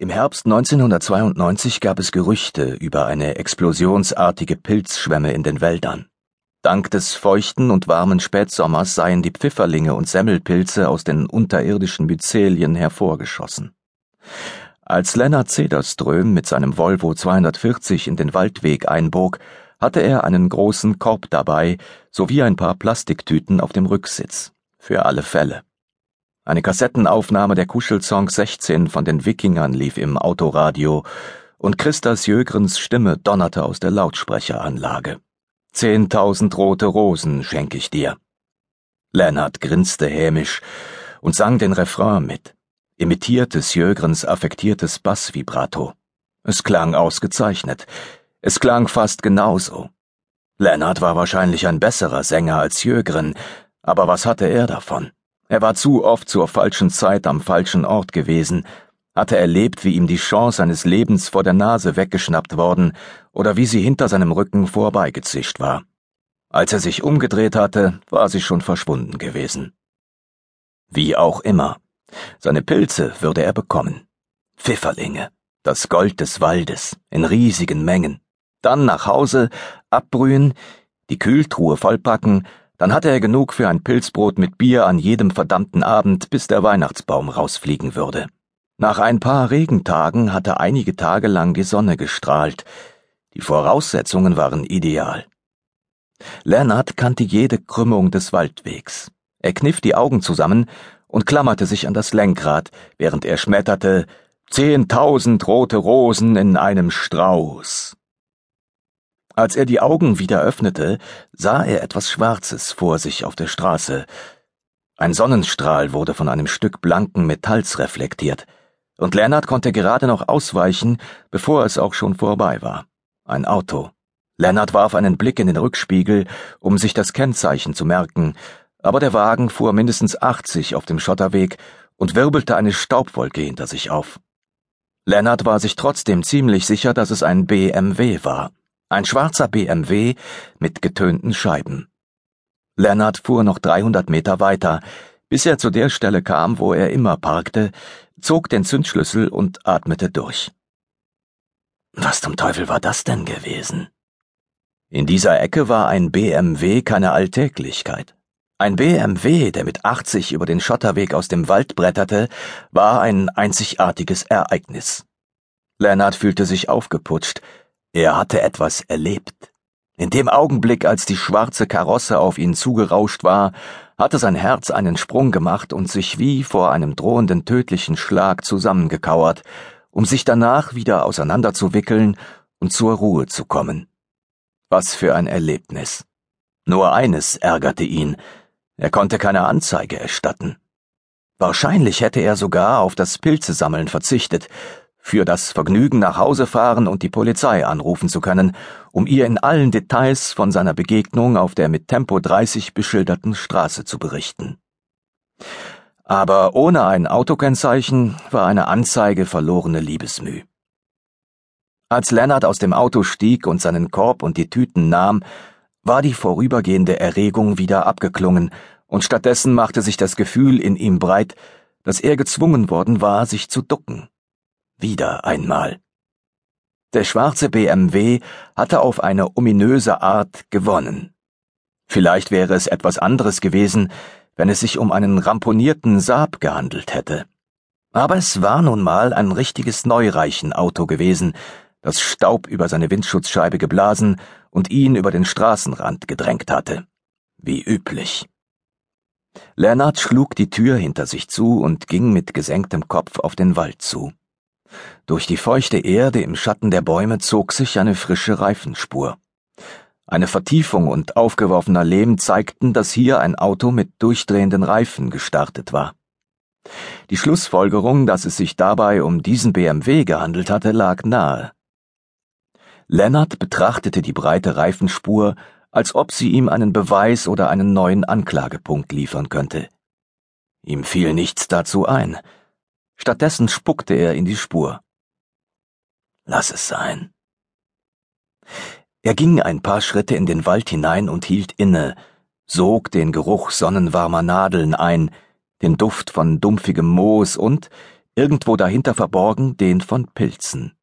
Im Herbst 1992 gab es Gerüchte über eine explosionsartige Pilzschwemme in den Wäldern. Dank des feuchten und warmen Spätsommers seien die Pfifferlinge und Semmelpilze aus den unterirdischen Myzelien hervorgeschossen. Als Lennart Cederström mit seinem Volvo 240 in den Waldweg einbog, hatte er einen großen Korb dabei sowie ein paar Plastiktüten auf dem Rücksitz. Für alle Fälle. Eine Kassettenaufnahme der Kuschelsong 16 von den Wikingern lief im Autoradio und Christas Jögrens Stimme donnerte aus der Lautsprecheranlage. Zehntausend rote Rosen schenk ich dir. Lennart grinste hämisch und sang den Refrain mit, imitierte Sjögrens affektiertes Bassvibrato. Es klang ausgezeichnet. Es klang fast genauso. Lennart war wahrscheinlich ein besserer Sänger als Jögren, aber was hatte er davon? Er war zu oft zur falschen Zeit am falschen Ort gewesen, hatte erlebt, wie ihm die Chance seines Lebens vor der Nase weggeschnappt worden oder wie sie hinter seinem Rücken vorbeigezischt war. Als er sich umgedreht hatte, war sie schon verschwunden gewesen. Wie auch immer, seine Pilze würde er bekommen. Pfifferlinge, das Gold des Waldes, in riesigen Mengen. Dann nach Hause, abbrühen, die Kühltruhe vollpacken dann hatte er genug für ein Pilzbrot mit Bier an jedem verdammten Abend, bis der Weihnachtsbaum rausfliegen würde. Nach ein paar Regentagen hatte einige Tage lang die Sonne gestrahlt. Die Voraussetzungen waren ideal. Lennart kannte jede Krümmung des Waldwegs. Er kniff die Augen zusammen und klammerte sich an das Lenkrad, während er schmetterte Zehntausend rote Rosen in einem Strauß. Als er die Augen wieder öffnete, sah er etwas Schwarzes vor sich auf der Straße. Ein Sonnenstrahl wurde von einem Stück blanken Metalls reflektiert, und Lennart konnte gerade noch ausweichen, bevor es auch schon vorbei war. Ein Auto. Lennart warf einen Blick in den Rückspiegel, um sich das Kennzeichen zu merken, aber der Wagen fuhr mindestens 80 auf dem Schotterweg und wirbelte eine Staubwolke hinter sich auf. Lennart war sich trotzdem ziemlich sicher, dass es ein BMW war. Ein schwarzer BMW mit getönten Scheiben. Lennart fuhr noch 300 Meter weiter, bis er zu der Stelle kam, wo er immer parkte, zog den Zündschlüssel und atmete durch. Was zum Teufel war das denn gewesen? In dieser Ecke war ein BMW keine Alltäglichkeit. Ein BMW, der mit 80 über den Schotterweg aus dem Wald bretterte, war ein einzigartiges Ereignis. Lennart fühlte sich aufgeputscht, er hatte etwas erlebt. In dem Augenblick, als die schwarze Karosse auf ihn zugerauscht war, hatte sein Herz einen Sprung gemacht und sich wie vor einem drohenden tödlichen Schlag zusammengekauert, um sich danach wieder auseinanderzuwickeln und zur Ruhe zu kommen. Was für ein Erlebnis. Nur eines ärgerte ihn, er konnte keine Anzeige erstatten. Wahrscheinlich hätte er sogar auf das Pilzesammeln verzichtet, für das Vergnügen nach Hause fahren und die Polizei anrufen zu können, um ihr in allen Details von seiner Begegnung auf der mit Tempo 30 beschilderten Straße zu berichten. Aber ohne ein Autokennzeichen war eine Anzeige verlorene Liebesmüh. Als Lennart aus dem Auto stieg und seinen Korb und die Tüten nahm, war die vorübergehende Erregung wieder abgeklungen, und stattdessen machte sich das Gefühl in ihm breit, dass er gezwungen worden war, sich zu ducken. Wieder einmal. Der schwarze BMW hatte auf eine ominöse Art gewonnen. Vielleicht wäre es etwas anderes gewesen, wenn es sich um einen ramponierten Saab gehandelt hätte. Aber es war nun mal ein richtiges Neureichenauto gewesen, das Staub über seine Windschutzscheibe geblasen und ihn über den Straßenrand gedrängt hatte. Wie üblich. Lennart schlug die Tür hinter sich zu und ging mit gesenktem Kopf auf den Wald zu. Durch die feuchte Erde im Schatten der Bäume zog sich eine frische Reifenspur. Eine Vertiefung und aufgeworfener Lehm zeigten, dass hier ein Auto mit durchdrehenden Reifen gestartet war. Die Schlussfolgerung, dass es sich dabei um diesen BMW gehandelt hatte, lag nahe. Lennart betrachtete die breite Reifenspur, als ob sie ihm einen Beweis oder einen neuen Anklagepunkt liefern könnte. Ihm fiel nichts dazu ein, Stattdessen spuckte er in die Spur. Lass es sein. Er ging ein paar Schritte in den Wald hinein und hielt inne, sog den Geruch sonnenwarmer Nadeln ein, den Duft von dumpfigem Moos und, irgendwo dahinter verborgen den von Pilzen.